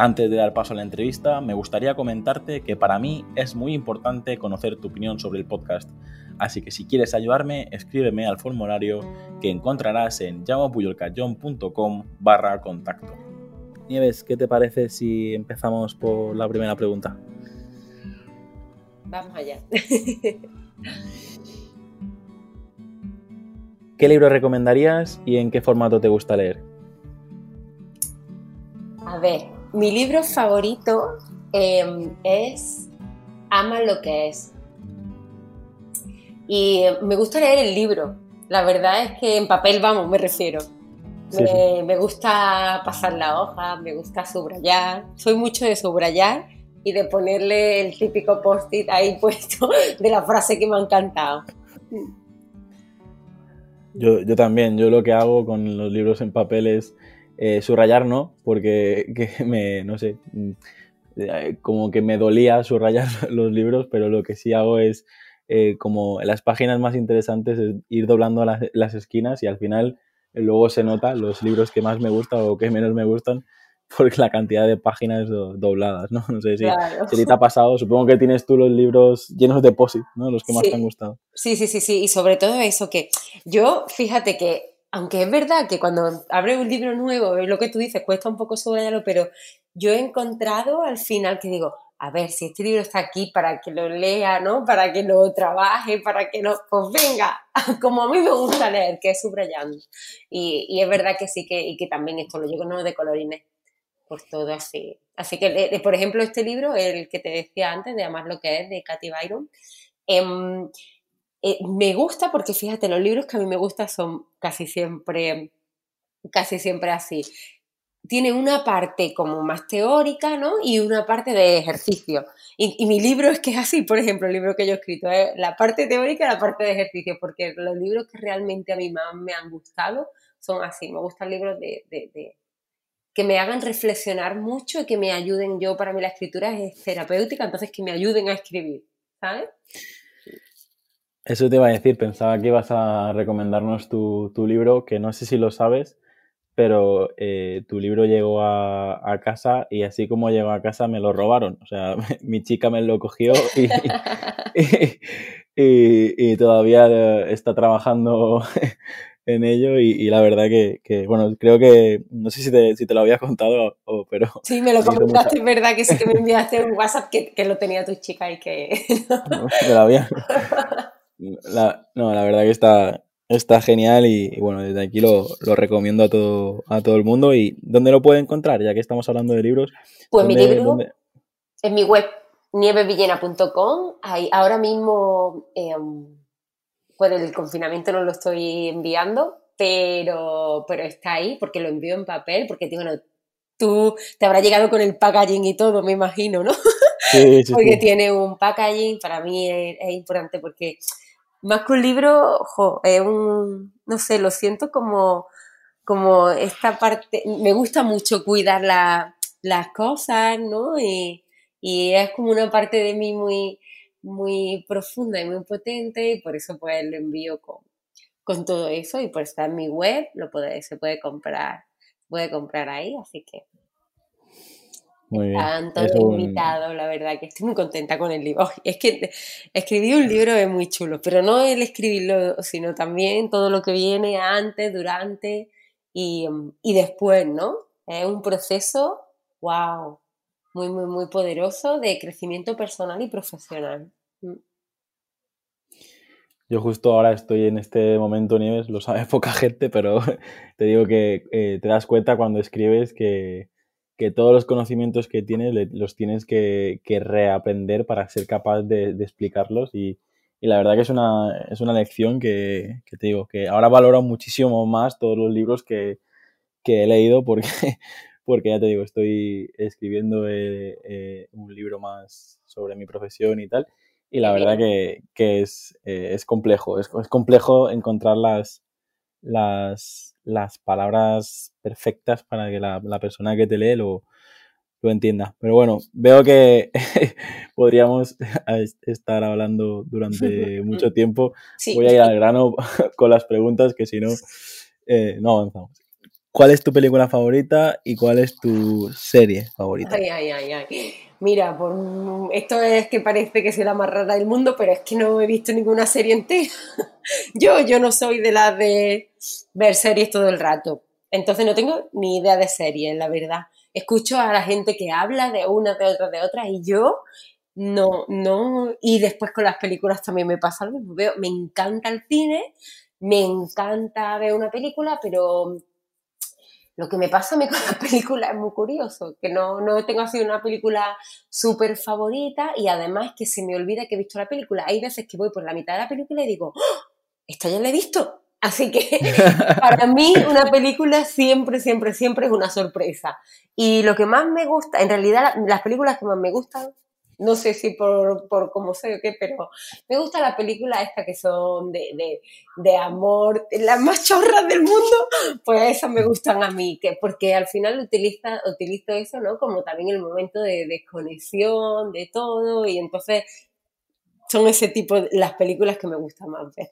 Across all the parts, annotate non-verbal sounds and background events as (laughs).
Antes de dar paso a la entrevista, me gustaría comentarte que para mí es muy importante conocer tu opinión sobre el podcast. Así que si quieres ayudarme, escríbeme al formulario que encontrarás en llamapuyolcayón.com barra contacto. Nieves, ¿qué te parece si empezamos por la primera pregunta? Vamos allá. (laughs) ¿Qué libro recomendarías y en qué formato te gusta leer? A ver, mi libro favorito em, es Ama lo que es. Y me gusta leer el libro. La verdad es que en papel, vamos, me refiero. me, gusta pasar la hoja, me gusta subrayar. Soy mucho de subrayar y de ponerle el típico post-it ahí (laughs) puesto de la frase que me ha encantado. Yo, yo también, yo lo que hago con los libros en papel es eh, subrayar no, porque (laughs) que me, no sé, mm, eh, como que me dolía subrayar (laughs) los libros, pero lo que sí hago es eh, como las páginas más interesantes ir doblando las, las, esquinas y al final luego se nota los libros que más me gustan o que menos me gustan (laughs) porque la cantidad de páginas dobladas, ¿no? No sé si, si, te ha pasado, supongo que tienes tú los libros llenos de posit, ¿no? Los que más te han gustado. Sí, sí, sí, sí, y sobre todo eso que yo, fíjate que aunque es verdad que cuando abre un libro nuevo, lo que tú dices, cuesta un poco subrayarlo, pero yo he encontrado al final que digo, a ver, si este libro está aquí para que lo lea, ¿no? Para que lo trabaje, para que no, pues venga, (laughs) como a mí me gusta leer, que es subrayando. Y, es verdad que sí, que, y que también esto lo llevo no de colorines, pues todo así. Así que, por ejemplo, este libro, el que te decía antes, de Amar lo que es, de Katy Byron, eh, eh, me gusta porque fíjate, los libros que a mí me gustan son casi siempre, casi siempre así. Tiene una parte como más teórica, ¿no? Y una parte de ejercicio. Y, mi libro es que es así, por ejemplo, el libro que yo he escrito es la parte teórica y la parte de ejercicio, porque los libros que realmente a mí más me han gustado son así. Me gustan libros de, de que me hagan reflexionar mucho y que me ayuden. Yo, para mí, la escritura es terapéutica, entonces que me ayuden a escribir, ¿sabes? Eso te iba a decir, pensaba que ibas a recomendarnos tu, libro, que no sé si lo sabes, pero eh, tu libro llegó a, casa y así como llegó a casa me lo robaron. O sea, (laughs) mi chica me lo cogió y, (laughs) todavía está trabajando (laughs) en ello y, la verdad que, bueno, creo que, no sé si te, si te lo había contado, o, pero... Sí, me lo comentaste, es verdad que sí que me enviaste un WhatsApp que, lo tenía tu chica y que... No, me lo había... La, no, la verdad que está, está genial y, bueno, desde aquí lo, recomiendo a todo, a todo el mundo. ¿Y dónde lo puede encontrar? Ya que estamos hablando de libros. Pues mi libro en mi web nievevillena.com. Ahora mismo, em, por el confinamiento no lo estoy enviando, pero, pero está ahí porque lo envío en papel, porque bueno, tú te habrá llegado con el packaging y todo, me imagino, ¿no? Sí, sí, (laughs) porque tiene un packaging, para mí es importante porque más que un libro, es un, no sé, lo siento como, como esta parte, me gusta mucho cuidar las cosas, ¿no? Y, es como una parte de mí muy, muy profunda y muy potente y por eso pues lo envío con, con todo eso y por estar en mi web, lo puede, se puede comprar, puede comprar ahí, así que muy bien. invitado, la verdad que estoy muy contenta con el libro. (laughs) es que escribir un libro es muy chulo, pero no el escribirlo, sino también todo lo que viene antes, durante y, y después, ¿no? Es un proceso, wow, muy, muy, muy poderoso de crecimiento personal y profesional. Mm. Yo justo ahora estoy en este momento, Nieves, lo sabe (laughs) poca gente, pero (laughs) te digo que eh, te das cuenta cuando escribes que, que todos los conocimientos que tienes los tienes que, reaprender para ser capaz de, explicarlos y, la verdad que es una, es una lección que, te digo, que ahora valoro muchísimo más todos los libros que, he leído porque, (laughs) porque ya te digo, estoy escribiendo eh, eh, un libro más sobre mi profesión y tal. Y la verdad que, es, eh, es, complejo, es, es, complejo encontrar las, las, las palabras perfectas para que la, la persona que te lee lo, lo entienda. Pero bueno, veo que (laughs) podríamos estar hablando durante (laughs) mucho tiempo. Voy a ir al grano (laughs) con las preguntas, que si no, eh, no avanzamos. ¿Cuál es tu película favorita y cuál es tu serie favorita? Ay, ay, ay, ay. Mira, por, esto es que parece que soy la más rara del mundo, pero es que no he visto ninguna serie entera. (laughs) yo, yo no soy de las de ver series todo el rato. Entonces no tengo ni idea de series, la verdad escucho a la gente que habla de una, de otra, de otra, y yo no, no, y después con las películas también me pasa algo, veo, me encanta el cine, me encanta ver una película, pero lo que me pasa a mí (laughs) con la película es muy curioso, que no, no tengo así una película súper favorita y además que se me olvida que he visto la película. Hay veces que voy por la mitad de la película y digo, ¡Oh! esta ya la he visto, Así que (laughs) para mí una película siempre, siempre, siempre es una sorpresa. Y lo que más me gusta, en realidad las películas que más me gustan, no sé si por, por cómo sé o qué, pero me gustan las películas estas que son de, de, de, amor, las más chorras del mundo, pues esas me gustan a mí, que, porque al final utiliza, utilizo eso, ¿no? Como también el momento de desconexión, de todo, y entonces son ese tipo, de, las películas que me gustan más ver.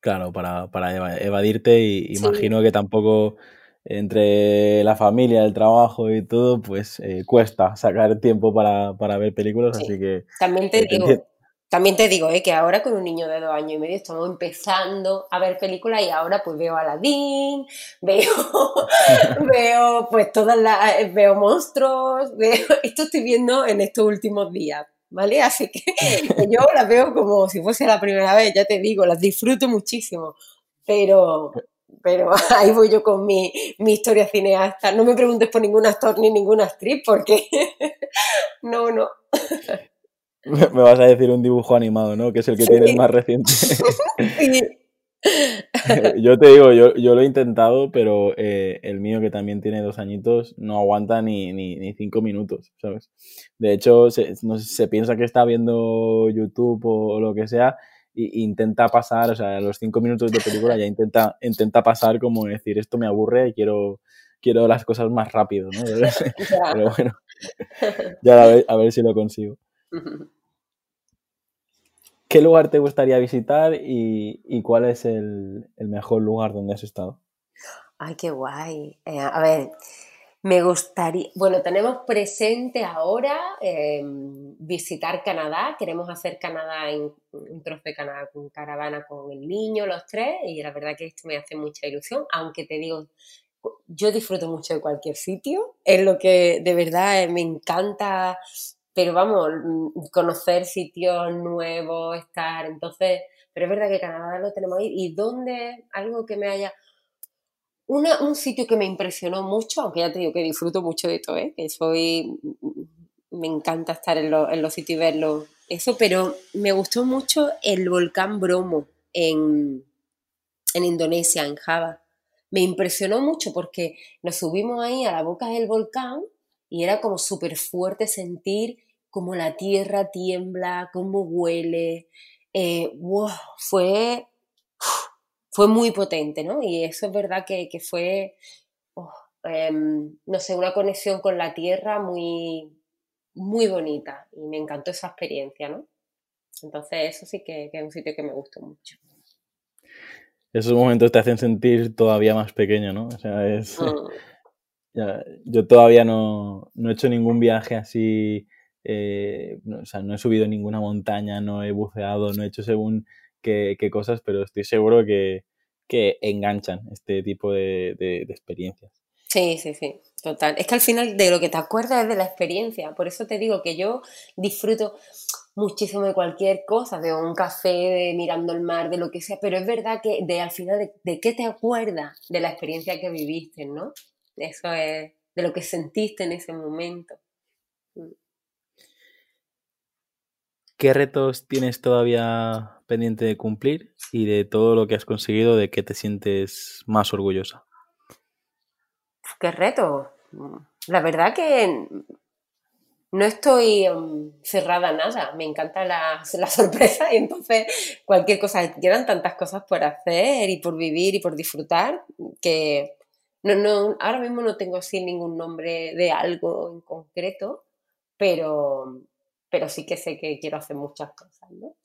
Claro, para, para evadirte y imagino que tampoco entre la familia, el trabajo y todo, pues eh, cuesta sacar tiempo para, ver películas, así que... También te digo, también te digo eh, que ahora con un niño de dos años y medio estamos empezando a ver películas y ahora pues veo Aladdin, (laughs) veo, (laughs) veo pues todas las, eh, veo monstruos, (laughs) veo, esto estoy viendo en estos últimos días, ¿vale? Así que yo las veo como si fuese la primera vez, ya te digo, las disfruto muchísimo, pero, pero (laughs) ahí voy yo con mi, mi historia cineasta. No me preguntes por ningún actor ni ninguna actriz, porque (laughs) no, no. Me vas a decir un dibujo animado, ¿no? Que es el que tienes más reciente. (laughs) yo te digo, yo, yo, lo he intentado, pero eh, el mío, que también tiene dos añitos, no aguanta ni, ni, cinco minutos, ¿sabes? De hecho, se, no, se piensa que está viendo YouTube o, lo que sea e intenta pasar, o sea, a los cinco minutos de película ya intenta, intenta pasar como decir, esto me aburre y quiero, quiero las cosas más rápido, ¿no? (laughs) Pero bueno, ya a ver, a ver si lo consigo. (laughs) ¿Qué lugar te gustaría visitar y, cuál es el, mejor lugar donde has estado? Ay, qué guay. Eh, a ver, me gustaría, bueno, tenemos presente ahora em, visitar Canadá. Queremos hacer Canadá en un trozo de Canadá con caravana con el niño, los tres, y la verdad que esto me hace mucha ilusión, aunque te digo, yo disfruto mucho de cualquier sitio, es lo que de verdad me encanta pero vamos, mm, conocer sitios nuevos, estar, entonces, pero es verdad que Canadá lo tenemos ahí. ¿Y dónde? Algo que me haya... Un sitio que me impresionó mucho, aunque ya te digo que disfruto mucho de esto, ¿eh? que soy, mm, me encanta estar en, los sitios y verlo, eso, pero me gustó mucho el volcán Bromo en, en Indonesia, en Java. Me impresionó mucho porque nos subimos ahí a la boca del volcán y era como súper fuerte sentir como la tierra tiembla, cómo huele. Eh, fue, fue muy potente, ¿no? Y eso es verdad que, fue, oh, em, no sé, una conexión con la tierra muy, muy bonita y me encantó esa experiencia, ¿no? Entonces eso sí que, es un sitio que me gustó mucho. Esos momentos te hacen sentir todavía más pequeño, ¿no? O sea, es... (laughs) Mm yo todavía no, he hecho ningún viaje así, eh, no, o sea, no he subido ninguna montaña, no he buceado, no he hecho según qué, cosas, pero estoy seguro que, enganchan este tipo de, experiencias. Sí, sí, sí, total. Es que al final de lo que te acuerdas es de la experiencia, por eso te digo que yo disfruto muchísimo de cualquier cosa, de un café, de mirando el mar, de lo que sea, pero es verdad que de al final de, de qué te acuerdas de la experiencia que viviste, ¿no? Eso es de lo que sentiste en ese momento. ¿Qué retos tienes todavía pendiente de cumplir y de todo lo que has conseguido, de qué te sientes más orgullosa? ¿Qué reto? La verdad que no estoy um, cerrada a nada, me encanta la, la, sorpresa y entonces cualquier cosa, quedan tantas cosas por hacer y por vivir y por disfrutar que no, no, ahora mismo no tengo así ningún nombre de algo en concreto, pero, pero sí que sé que quiero hacer muchas cosas, ¿no?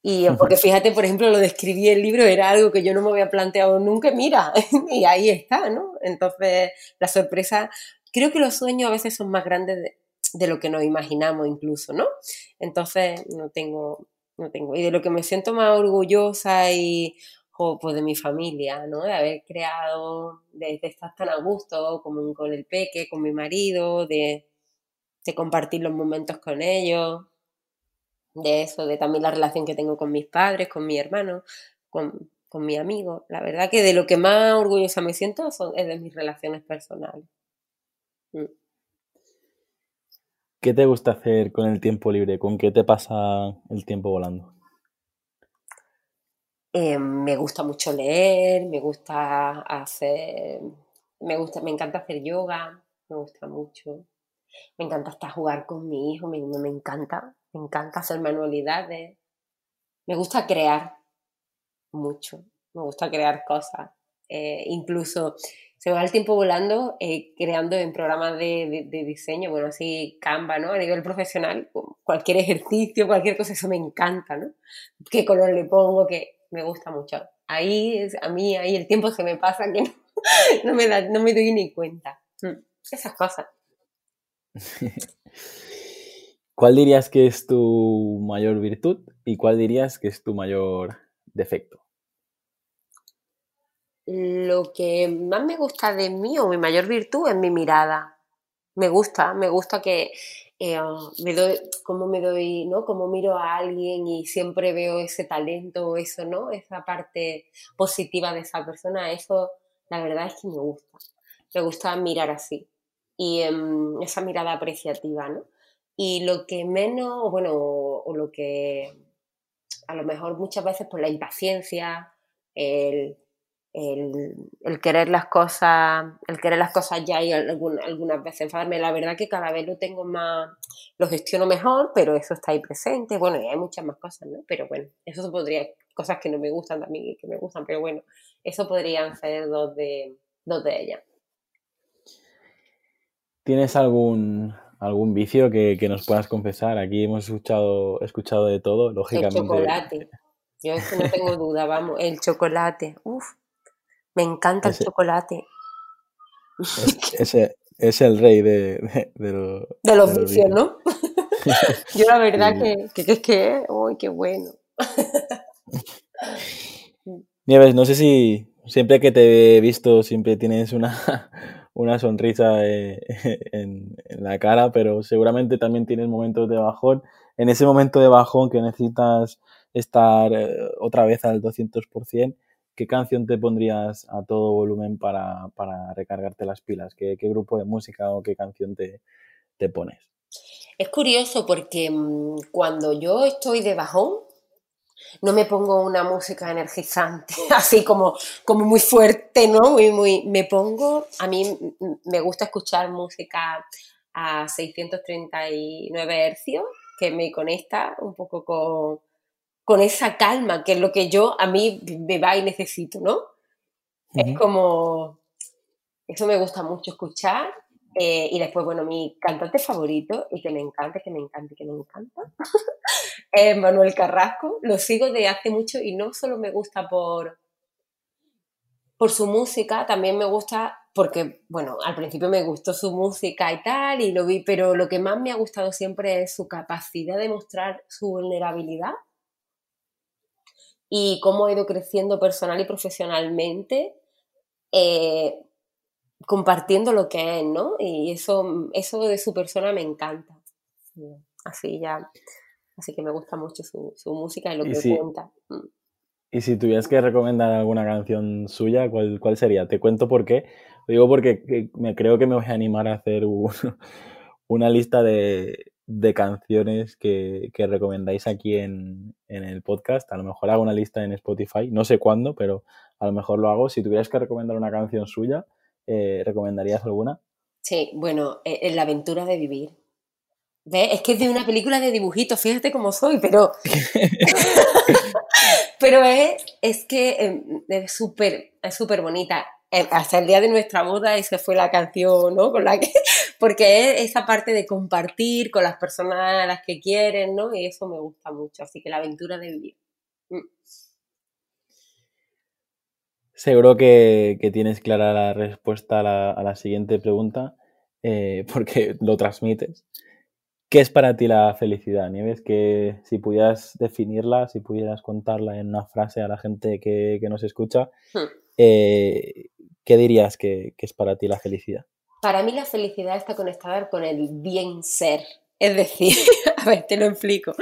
Y porque fíjate, por ejemplo, lo de escribir el libro era algo que yo no me había planteado nunca, mira, (laughs) y ahí está, ¿no? Entonces, la sorpresa, creo que los sueños a veces son más grandes de, lo que nos imaginamos incluso, ¿no? Entonces, no tengo, no tengo. Y de lo que me siento más orgullosa y pues de mi familia, ¿no? De haber creado, de, estar tan a gusto como con el peque, con mi marido, de, de compartir los momentos con ellos, de eso, de también la relación que tengo con mis padres, con mi hermano, con, con mi amigo. La verdad que de lo que más orgullosa me siento son, es de mis relaciones personales. Mm. ¿Qué te gusta hacer con el tiempo libre? ¿Con qué te pasa el tiempo volando? Eh, me gusta mucho leer, me gusta hacer, me gusta, me encanta hacer yoga, me gusta mucho. Me encanta hasta jugar con mi hijo, me, me encanta, me encanta hacer manualidades. Me gusta crear mucho, me gusta crear cosas. Eh, incluso se va el tiempo volando eh, creando en programas de, diseño, bueno, así Canva, ¿no? A nivel profesional, cualquier ejercicio, cualquier cosa, eso me encanta, ¿no? ¿Qué color le pongo? Que me gusta mucho. Ahí, a mí, ahí el tiempo se me pasa que (laughs) no, me, da, no me doy ni cuenta. Mm, esas cosas. (laughs) ¿Cuál dirías que es tu mayor virtud y cuál dirías que es tu mayor defecto? Lo que más me gusta de mí o mi mayor virtud es mi mirada. Me gusta, me gusta que eh, me doy, como me doy, ¿no? Como miro a alguien y siempre veo ese talento, eso, ¿no? Esa parte positiva de esa persona, eso la verdad es que me gusta. Me gusta mirar así y em, esa mirada apreciativa, ¿no? Y lo que menos, bueno, o, lo que a lo mejor muchas veces por la impaciencia, el, querer las cosas, el querer las cosas ya y algunas veces enfadarme. La verdad que cada vez lo tengo más, lo gestiono mejor, pero eso está ahí presente. Bueno, y hay muchas más cosas, ¿no? Pero bueno, eso podría, cosas que no me gustan también y que me gustan, pero bueno, eso podrían ser dos de, dos de ellas. ¿Tienes algún, algún vicio que, nos puedas confesar? Aquí hemos escuchado, escuchado de todo, lógicamente. El chocolate. Yo es que no tengo duda, vamos, el chocolate. Uf, me encanta el chocolate. ese (laughs) es el rey de, de, los, vicios, ¿no? (laughs) Yo la verdad que, que, es que, uy, qué bueno. (laughs) Nieves, no sé si siempre que te he visto siempre tienes una, una sonrisa eh, (laughs) en, la cara, pero seguramente también tienes momentos de bajón. En ese momento de bajón que necesitas estar eh, otra vez al 200%, ¿qué canción te pondrías a todo volumen para, recargarte las pilas? ¿Qué, grupo de música o qué canción te, te pones? Es curioso porque mm, cuando yo estoy de bajón, no me pongo una música energizante, (laughs) así como, como muy fuerte, ¿no? Muy, muy, me pongo, a mí me gusta escuchar música a 639 hercios, que me conecta un poco con, con esa calma, que es lo que yo a mí me va y necesito, ¿no? Es como, eso me gusta mucho escuchar. Eh, y después, bueno, mi cantante favorito, y que me encanta, que me encanta, que me encanta, (laughs) es Manuel Carrasco. Lo sigo de hace mucho y no solo me gusta por, por su música, también me gusta porque, bueno, al principio me gustó su música y tal, y lo vi, pero lo que más me ha gustado siempre es su capacidad de mostrar su vulnerabilidad y cómo ha ido creciendo personal y profesionalmente, eh, compartiendo lo que es, ¿no? Y eso, eso de su persona me encanta. Así ya Así que me gusta mucho su, música y lo que cuenta. Mm. Y si tuvieras que recomendar alguna canción suya, ¿cuál, cuál sería? Te cuento por qué. Lo digo porque me creo que me voy a animar a hacer (laughs) una lista de, canciones que, recomendáis aquí en, el podcast. A lo mejor hago una lista en Spotify, no sé cuándo, pero a lo mejor lo hago. Si tuvieras que recomendar una canción suya, eh, ¿recomendarías alguna? Sí, bueno, eh, La aventura de vivir Es que es de una película de dibujitos, fíjate cómo soy, pero. (laughs) pero es, es que em, es súper es súper bonita. Em, hasta el día de nuestra boda, esa fue la canción, ¿no? Con la que. (laughs) Porque es esa parte de compartir con las personas a las que quieren, ¿no? Y eso me gusta mucho. Así que la aventura de vivir. Mm. Seguro que, tienes clara la respuesta a la, siguiente pregunta, eh, (laughs) porque lo transmites. ¿Qué es para ti la felicidad, Nieves? Que si pudieras definirla, si pudieras contarla en una frase a la gente que, nos escucha, hmm. eh, ¿qué dirías que, que, es para ti la felicidad? Para mí la felicidad está conectada con el bien ser, es decir, (laughs) a ver, te lo explico.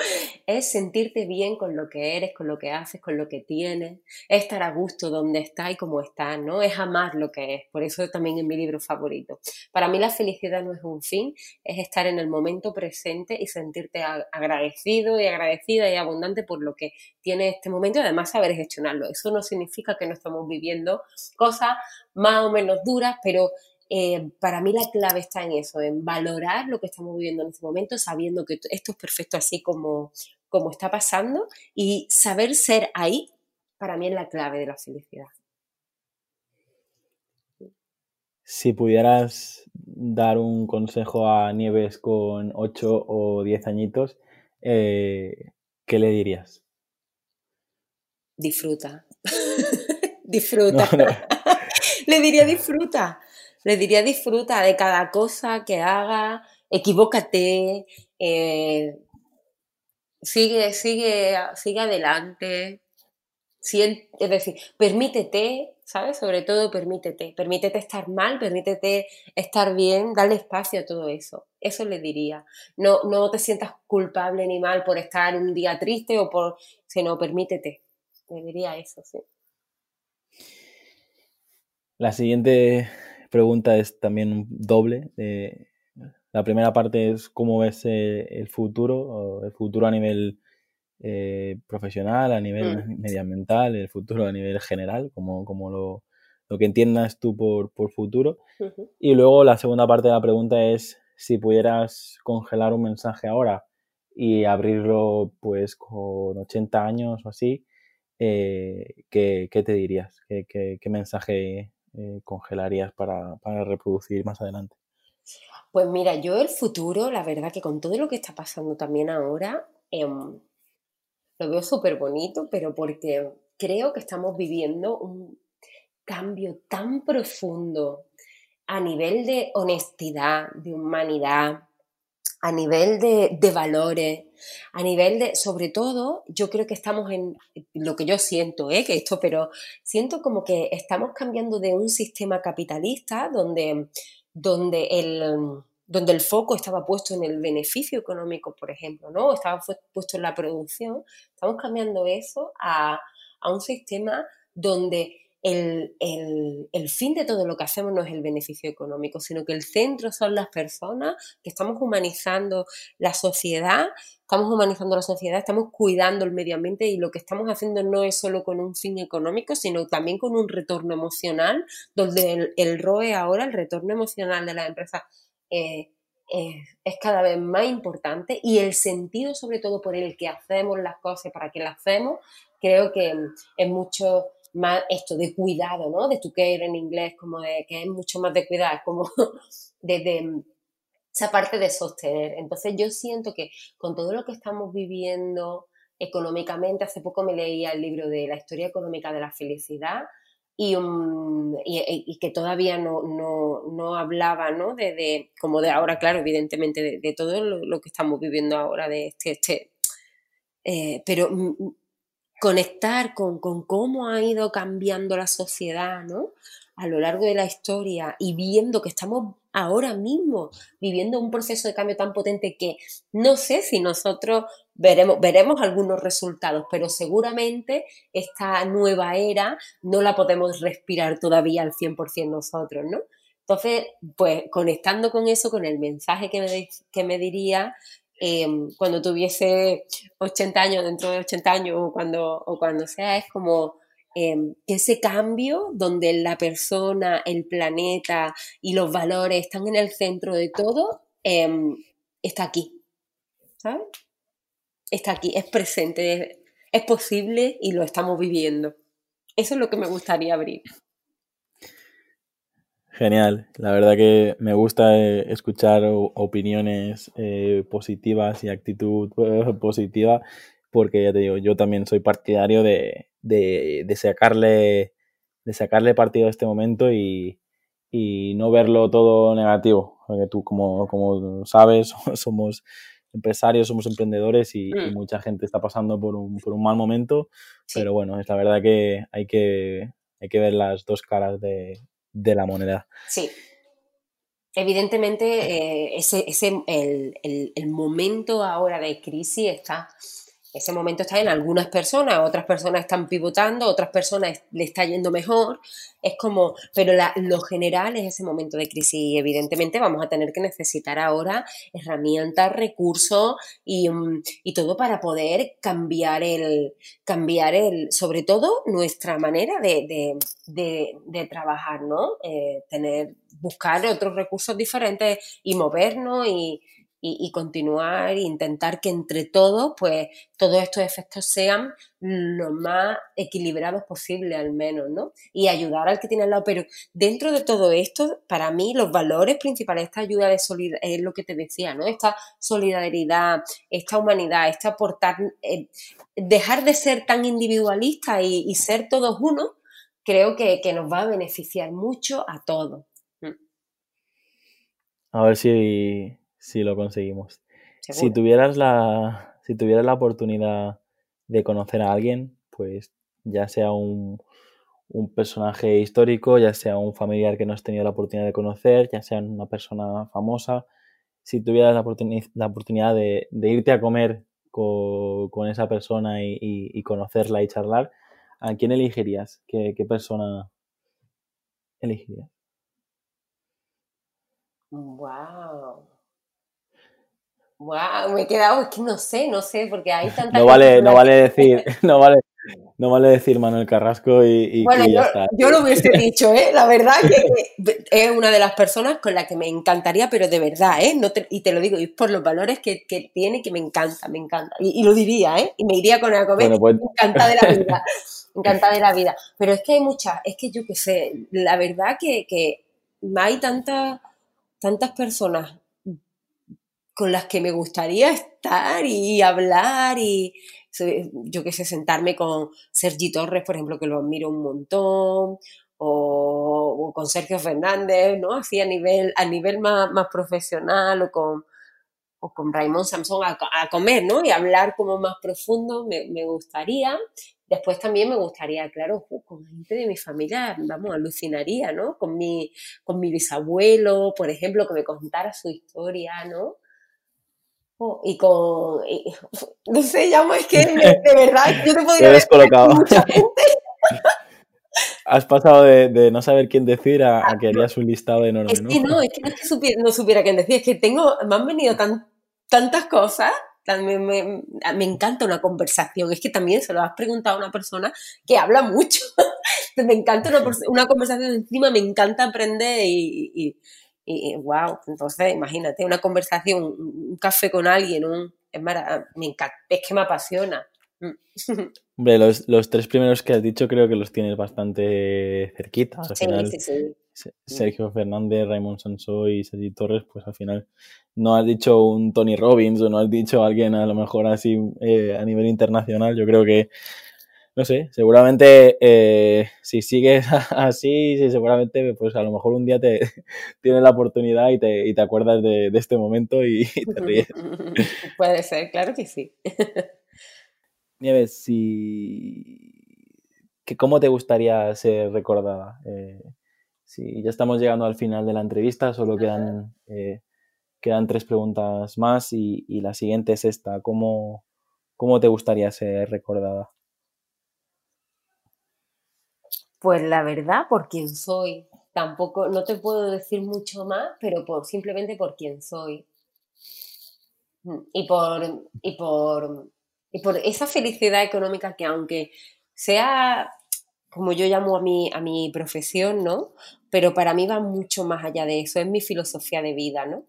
Es sentirte bien con lo que eres, con lo que haces, con lo que tienes, es estar a gusto donde estás y como estás, ¿no? Es amar lo que es. Por eso también es mi libro favorito. Para mí la felicidad no es un fin, es estar en el momento presente y sentirte agradecido y agradecida y abundante por lo que tiene este momento y además saber gestionarlo. Eso no significa que no estamos viviendo cosas más o menos duras, pero eh, para mí la clave está en eso, en valorar lo que estamos viviendo en este momento, sabiendo que esto es perfecto así como, como está pasando y saber ser ahí, para mí es la clave de la felicidad. Si pudieras dar un consejo a Nieves con 8 o 10 añitos, eh, ¿qué le dirías? Disfruta. (laughs) disfruta. (laughs) le diría disfruta le diría disfruta de cada cosa que haga, equivócate, eh, sigue, sigue, sigue adelante. es decir, permítete, ¿sabes? Sobre todo permítete. Permítete estar mal, permítete estar bien, dale espacio a todo eso. Eso le diría. No, no te sientas culpable ni mal por estar un día triste o por. sino permítete. Le diría eso, sí. La siguiente pregunta es también doble. Eh, la primera parte es cómo ves eh, el futuro, el futuro a nivel eh, profesional, a nivel mm. medioambiental, el futuro a nivel general, como, como lo, lo que entiendas tú por, por futuro. Y luego la segunda parte de la pregunta es si pudieras congelar un mensaje ahora y abrirlo pues con 80 años o así, ¿qué, ¿qué, te dirías? ¿Qué, qué, qué mensaje eh, congelarías para, reproducir más adelante? Pues mira, yo el futuro, la verdad que con todo lo que está pasando también ahora, em, lo veo súper bonito, pero porque creo que estamos viviendo un cambio tan profundo a nivel de honestidad, de humanidad, a nivel de, valores, a nivel de, sobre todo, yo creo que estamos en lo que yo siento, ¿eh? que esto, pero siento como que estamos cambiando de un sistema capitalista donde, donde el donde el foco estaba puesto en el beneficio económico, por ejemplo, ¿no? Estaba puesto en la producción. Estamos cambiando eso a, a un sistema donde el, fin de todo lo que hacemos no es el beneficio económico, sino que el centro son las personas, que estamos humanizando la sociedad, estamos humanizando la sociedad, estamos cuidando el medio ambiente y lo que estamos haciendo no es solo con un fin económico, sino también con un retorno emocional, donde el, ROE ahora, el retorno emocional de la empresa, eh, es cada vez más importante y el sentido sobre todo por el que hacemos las cosas, para que las hacemos, creo que es mucho más esto de cuidado, ¿no? De tu care en inglés, como de que es mucho más de cuidar, como (laughs) de, esa parte de sostener. Entonces yo siento que con todo lo que estamos viviendo económicamente, hace poco me leía el libro de la historia económica de la felicidad y, y, que todavía no, no, hablaba, ¿no? De, como de ahora, claro, evidentemente, de, todo lo, que estamos viviendo ahora, de este, este eh, pero conectar con, cómo ha ido cambiando la sociedad, ¿no? A lo largo de la historia y viendo que estamos ahora mismo viviendo un proceso de cambio tan potente que no sé si nosotros veremos, veremos algunos resultados, pero seguramente esta nueva era no la podemos respirar todavía al 100% nosotros, ¿no? Entonces, pues conectando con eso, con el mensaje que me, que me diría, Em, cuando tuviese 80 años, dentro de 80 años o cuando, o cuando sea, es como em, ese cambio donde la persona, el planeta y los valores están en el centro de todo, em, está aquí. ¿sabes? Está aquí, es presente, es posible y lo estamos viviendo. Eso es lo que me gustaría abrir. Genial, la verdad que me gusta eh, escuchar opiniones eh, positivas y actitud eh, (laughs) positiva, porque ya te digo, yo también soy partidario de, sacarle de sacarle partido a este momento y, no verlo todo negativo. Porque tú, como, como sabes, (laughs) somos empresarios, somos emprendedores y, mm. mucha gente está pasando por un, por un mal momento. Pero bueno, es la verdad que hay que, hay que ver las dos caras de, de la moneda. Sí. Evidentemente, eh, ese, ese el, el, momento ahora de crisis está ese momento está en algunas personas, otras personas están pivotando, otras personas le está yendo mejor. Es como, pero lo general es ese momento de crisis y evidentemente vamos a tener que necesitar ahora herramientas, recursos y, mm, todo para poder cambiar el, cambiar el, sobre todo nuestra manera de, trabajar, ¿no? Eh, tener, buscar otros recursos diferentes y movernos y, y, continuar e intentar que entre todos, pues todos estos efectos sean lo más equilibrados posible al menos, ¿no? Y ayudar al que tiene al lado. Pero dentro de todo esto, para mí, los valores principales, esta ayuda de solidaridad, es lo que te decía, ¿no? Esta solidaridad, esta humanidad, este aportar, eh, dejar de ser tan individualista y, ser todos uno, creo que, que nos va a beneficiar mucho a todos. Mm. A ver si si lo conseguimos. Si tuvieras la, si tuvieras la oportunidad de conocer a alguien, pues ya sea un, un personaje histórico, ya sea un familiar que no has tenido la oportunidad de conocer, ya sea una persona famosa, si tuvieras la, la oportunidad de, irte a comer con, esa persona y, conocerla y charlar, ¿a quién elegirías? ¿Qué, qué persona elegirías? Wow. Wow, me he quedado, es que no sé, no sé, porque hay tanta. No vale, no vale decir, (laughs) (laughs) no vale, no vale decir Manuel Carrasco y, bueno, ya yo, está. Yo lo hubiese dicho, ¿eh? La verdad que es una de las personas con la que me encantaría, pero de verdad, ¿eh? No y te lo digo, y por los valores que, que tiene, que me encanta, me encanta. Y, lo diría, ¿eh? Y me iría con él a comer, pues (laughs) encantada de la vida, encantada de la vida. Pero es que hay muchas, es que yo qué sé, la verdad que, que hay tantas, tantas personas con las que me gustaría estar y hablar y yo qué sé, sentarme con Sergi Torres, por ejemplo, que lo admiro un montón, o, con Sergio Fernández, ¿no? Así a nivel, a nivel más, profesional, o con, o con Raymond Samson a, comer, ¿no? Y hablar como más profundo, me, me, gustaría. Después también me gustaría, claro, con gente de mi familia, vamos, alucinaría, ¿no? Con mi, con mi bisabuelo, por ejemplo, que me contara su historia, ¿no? Oh, y con. (laughs) no sé, llamo, es que (laughs) de, verdad, yo te podría descolocado. mucha (laughs) gente. Has pasado de, no saber quién decir a, que harías un listado enorme, es Que no, es que no es que supiera, no supiera quién decir, es que tengo, me han venido tan, tantas cosas. Me, me, me, encanta una conversación. Es que también se lo has preguntado a una persona que habla mucho. me encanta una, una conversación encima, me encanta aprender y y wow, entonces imagínate, una conversación, un café con alguien, un, es, me es que me apasiona. Mm. (laughs) Hombre, los, los, tres primeros que has dicho creo que los tienes bastante cerquitas. Al final, sí, sí. Sergio Fernández, Raymond Sanso y Sergi Torres, pues al final no has dicho un Tony Robbins o no has dicho alguien a lo mejor así eh, a nivel internacional. Yo creo que no sé, seguramente eh, si sigues (laughs) así, seguramente pues a lo mejor un día te (laughs) tienes la oportunidad y te, y te acuerdas de, este momento y, (laughs) te ríes. Puede ser, claro que sí. Nieves, si... ¿cómo te gustaría ser recordada? Eh, si ya estamos llegando al final de la entrevista, solo quedan, eh, quedan tres preguntas más y, y, la siguiente es esta. ¿Cómo, ¿Cómo te gustaría ser recordada? Pues la verdad, por quien soy. Tampoco, no te puedo decir mucho más, pero por, simplemente por quien soy. Mm, y por, y por, y por esa felicidad económica que aunque sea como yo llamo a mi, a mi profesión, ¿no? Pero para mí va mucho más allá de eso, es mi filosofía de vida, ¿no?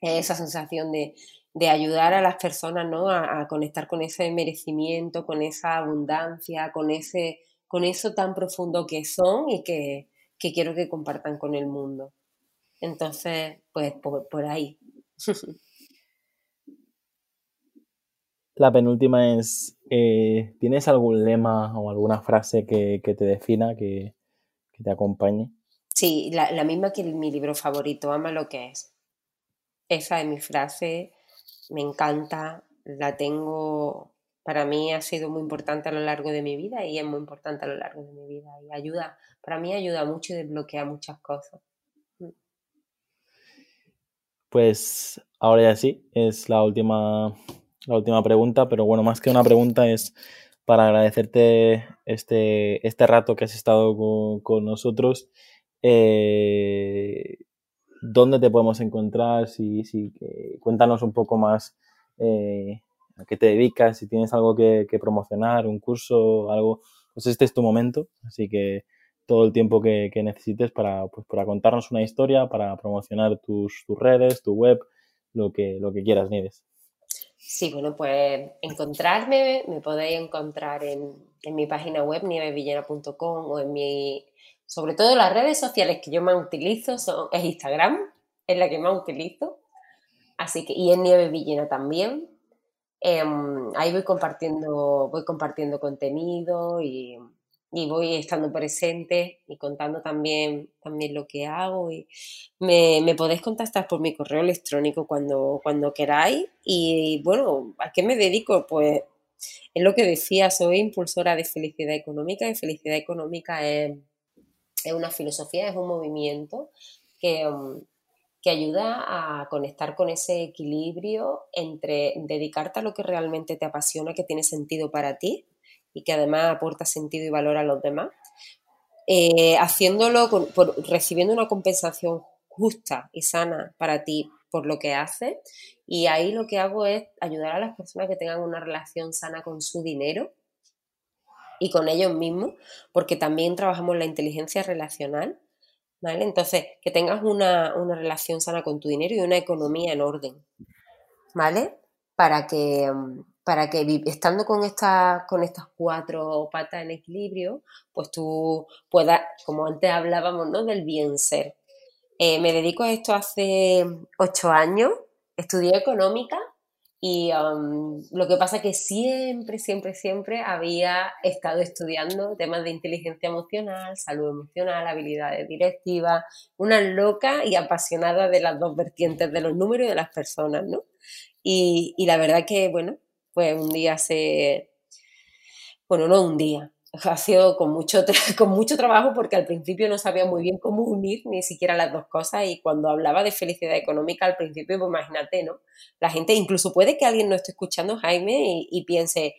Esa sensación de, de ayudar a las personas ¿no? a, conectar con ese merecimiento, con esa abundancia, con, ese, con eso tan profundo que son y que, quiero que compartan con el mundo. Entonces, pues por, ahí. (laughs) La penúltima es, eh, ¿tienes algún lema o alguna frase que, te defina, que, te acompañe? Sí, la, la, misma que mi libro favorito, ama lo que es. Esa es mi frase me encanta, la tengo, para mí ha sido muy importante a lo largo de mi vida y es muy importante a lo largo de mi vida y ayuda, para mí ayuda mucho y desbloquea muchas cosas. Mm. Pues ahora ya sí, es la última, la última pregunta, pero bueno, más que una pregunta es para agradecerte este, este rato que has estado con, nosotros. Eh, dónde te podemos encontrar, si, si cuéntanos un poco más eh, a qué te dedicas, si tienes algo que, promocionar, un curso, algo, pues este es tu momento, así que todo el tiempo que, necesites para, pues, para contarnos una historia, para promocionar tus, tus redes, tu web, lo que, lo que quieras, Nieves. Sí, bueno, pues encontrarme, me podéis encontrar en, en mi página web nievevillena.com o en mi sobre todo las redes sociales que yo más utilizo son, es Instagram, es la que más utilizo. Así que, y en Nieve Villena también. Em, ahí voy compartiendo, voy compartiendo contenido y, voy estando presente y contando también, también lo que hago. Y me, me, podéis contactar por mi correo electrónico cuando, cuando queráis. Y bueno, ¿a qué me dedico? Pues es lo que decía, soy impulsora de felicidad económica y felicidad económica es es una filosofía, es un movimiento que, um, que ayuda a conectar con ese equilibrio entre dedicarte a lo que realmente te apasiona, que tiene sentido para ti y que además aporta sentido y valor a los demás, eh, haciéndolo recibiendo una compensación justa y sana para ti por lo que haces. Y ahí lo que hago es ayudar a las personas que tengan una relación sana con su dinero, y con ellos mismos, porque también trabajamos la inteligencia relacional, ¿vale? Entonces, que tengas una, relación sana con tu dinero y una economía en orden, ¿vale? Para que, para que estando con, esta, con estas cuatro patas en equilibrio, pues tú puedas, como antes hablábamos, ¿no? Del bien ser. Eh, me dedico a esto hace ocho años, estudié económica y um, lo que pasa es que siempre, siempre, siempre había estado estudiando temas de inteligencia emocional, salud emocional, habilidades directivas, una loca y apasionada de las dos vertientes de los números y de las personas, ¿no? Y, y la verdad que, bueno, pues un día se... Bueno, no un día, ha sido con mucho, (laughs) con mucho trabajo porque al principio no sabía muy bien cómo unir ni siquiera las dos cosas y cuando hablaba de felicidad económica al principio, pues imagínate, ¿no? La gente, incluso puede que alguien no esté escuchando, Jaime, y, piense,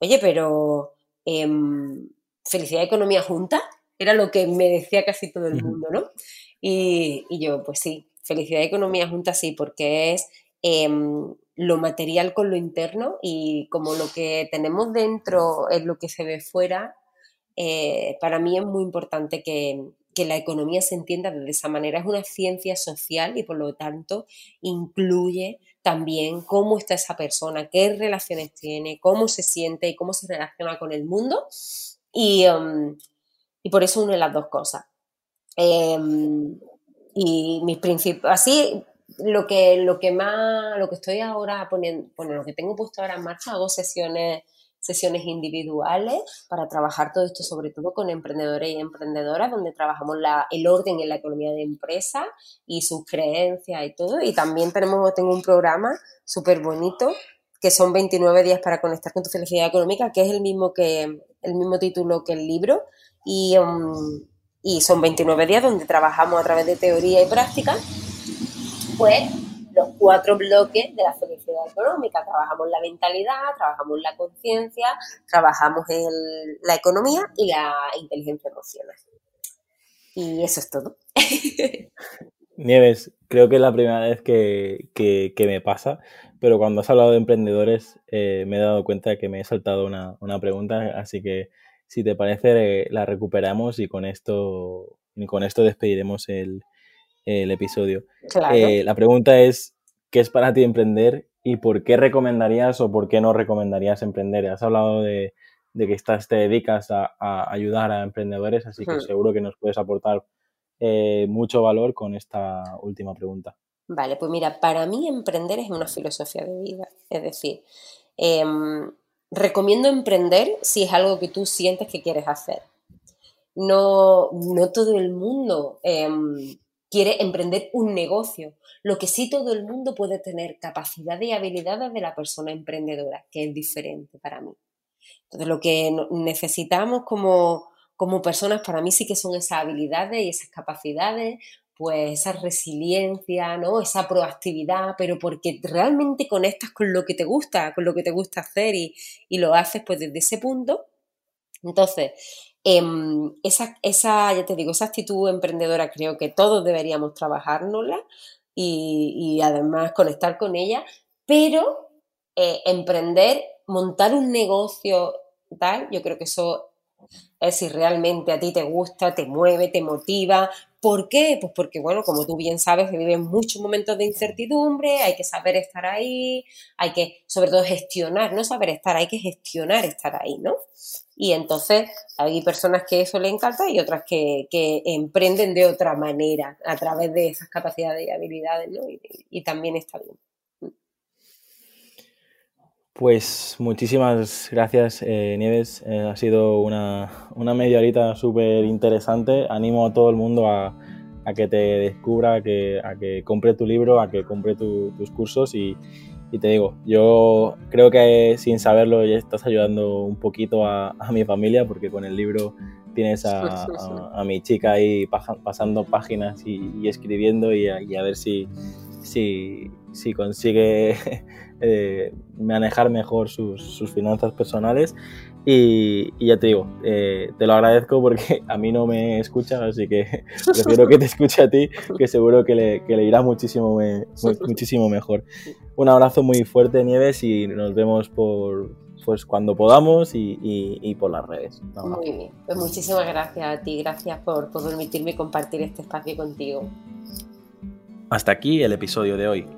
oye, pero em, felicidad y economía junta, era lo que me decía casi todo el mundo, ¿no? Y, yo, pues sí, felicidad y economía junta sí, porque es... Em, lo material con lo interno y como lo que tenemos dentro es lo que se ve fuera, eh, para mí es muy importante que, la economía se entienda de esa manera. Es una ciencia social y por lo tanto incluye también cómo está esa persona, qué relaciones tiene, cómo se siente y cómo se relaciona con el mundo. Y, um, por eso une las dos cosas. Em, y mis principios, así lo que, lo que más, lo que estoy ahora poniendo, bueno, lo que tengo puesto ahora en marcha, hago sesiones, sesiones individuales para trabajar todo esto, sobre todo con emprendedores y emprendedoras, donde trabajamos la, el orden en la economía de empresa y sus creencias y todo. Y también tenemos, tengo un programa súper bonito que son 29 días para conectar con tu felicidad económica, que es el mismo que el mismo título que el libro. Y, um, y son 29 días donde trabajamos a través de teoría y práctica pues los cuatro bloques de la felicidad económica. Trabajamos la mentalidad, trabajamos la conciencia, trabajamos la economía y la inteligencia emocional. Y eso es todo. (laughs) Nieves, creo que es la primera vez que, me pasa, pero cuando has hablado de emprendedores eh, me he dado cuenta de que me he saltado una, pregunta, así que si te parece la recuperamos y con esto, y con esto despediremos el, el episodio. Eh, la pregunta es, ¿qué es para ti emprender ¿Y por qué recomendarías o por qué no recomendarías emprender? Has hablado de, que estás, te dedicas a, ayudar a emprendedores, así que seguro que nos puedes aportar eh, mucho valor con esta última pregunta. Vale, pues mira, para mí emprender es una filosofía de vida. Es decir, em, recomiendo emprender si es algo que tú sientes que quieres hacer. No, no todo el mundo em, quiere emprender un negocio. Lo que sí todo el mundo puede tener capacidad y habilidades de la persona emprendedora, que es diferente para mí. Entonces, lo que necesitamos como, como personas, para mí sí que son esas habilidades y esas capacidades, pues esa resiliencia, ¿no? Esa proactividad, pero porque realmente conectas con lo que te gusta, con lo que te gusta hacer y, lo haces pues desde ese punto. Entonces, em, esa, esa, ya te digo, esa actitud emprendedora creo que todos deberíamos trabajárnosla y, y además conectar con ella, pero eh, emprender, montar un negocio, tal, yo creo que eso es si realmente a ti te gusta, te mueve, te motiva, ¿Por qué? Pues porque, bueno, como tú bien sabes, viven muchos momentos de incertidumbre, hay que saber estar ahí, hay que, sobre todo, gestionar, no saber estar, hay que gestionar estar ahí, ¿no? Y entonces hay personas que eso le encanta y otras que, emprenden de otra manera, a través de esas capacidades y habilidades, ¿no? y también está bien. Pues muchísimas gracias, eh, Nieves. Eh, ha sido una, una media horita súper interesante. Animo a todo el mundo a, que te descubra, a que, a que compre tu libro, a que compre tus cursos y, te digo, yo creo que sin saberlo ya estás ayudando un poquito a, mi familia porque con el libro tienes a, (laughs) mi chica ahí pasando páginas y, escribiendo y a, ver si, si, si consigue (laughs) eh, manejar mejor sus, finanzas personales. Y, ya te digo, eh, te lo agradezco porque (laughs) a mí no me escucha, así que (laughs) prefiero que te escuche a ti, que seguro que le, que le irá muchísimo, (laughs) muchísimo mejor. Un abrazo muy fuerte, Nieves, y nos vemos por, pues cuando podamos y, por las redes. Muy bien, pues muchísimas gracias a ti, gracias por, por permitirme compartir este espacio contigo. Hasta aquí el episodio de hoy.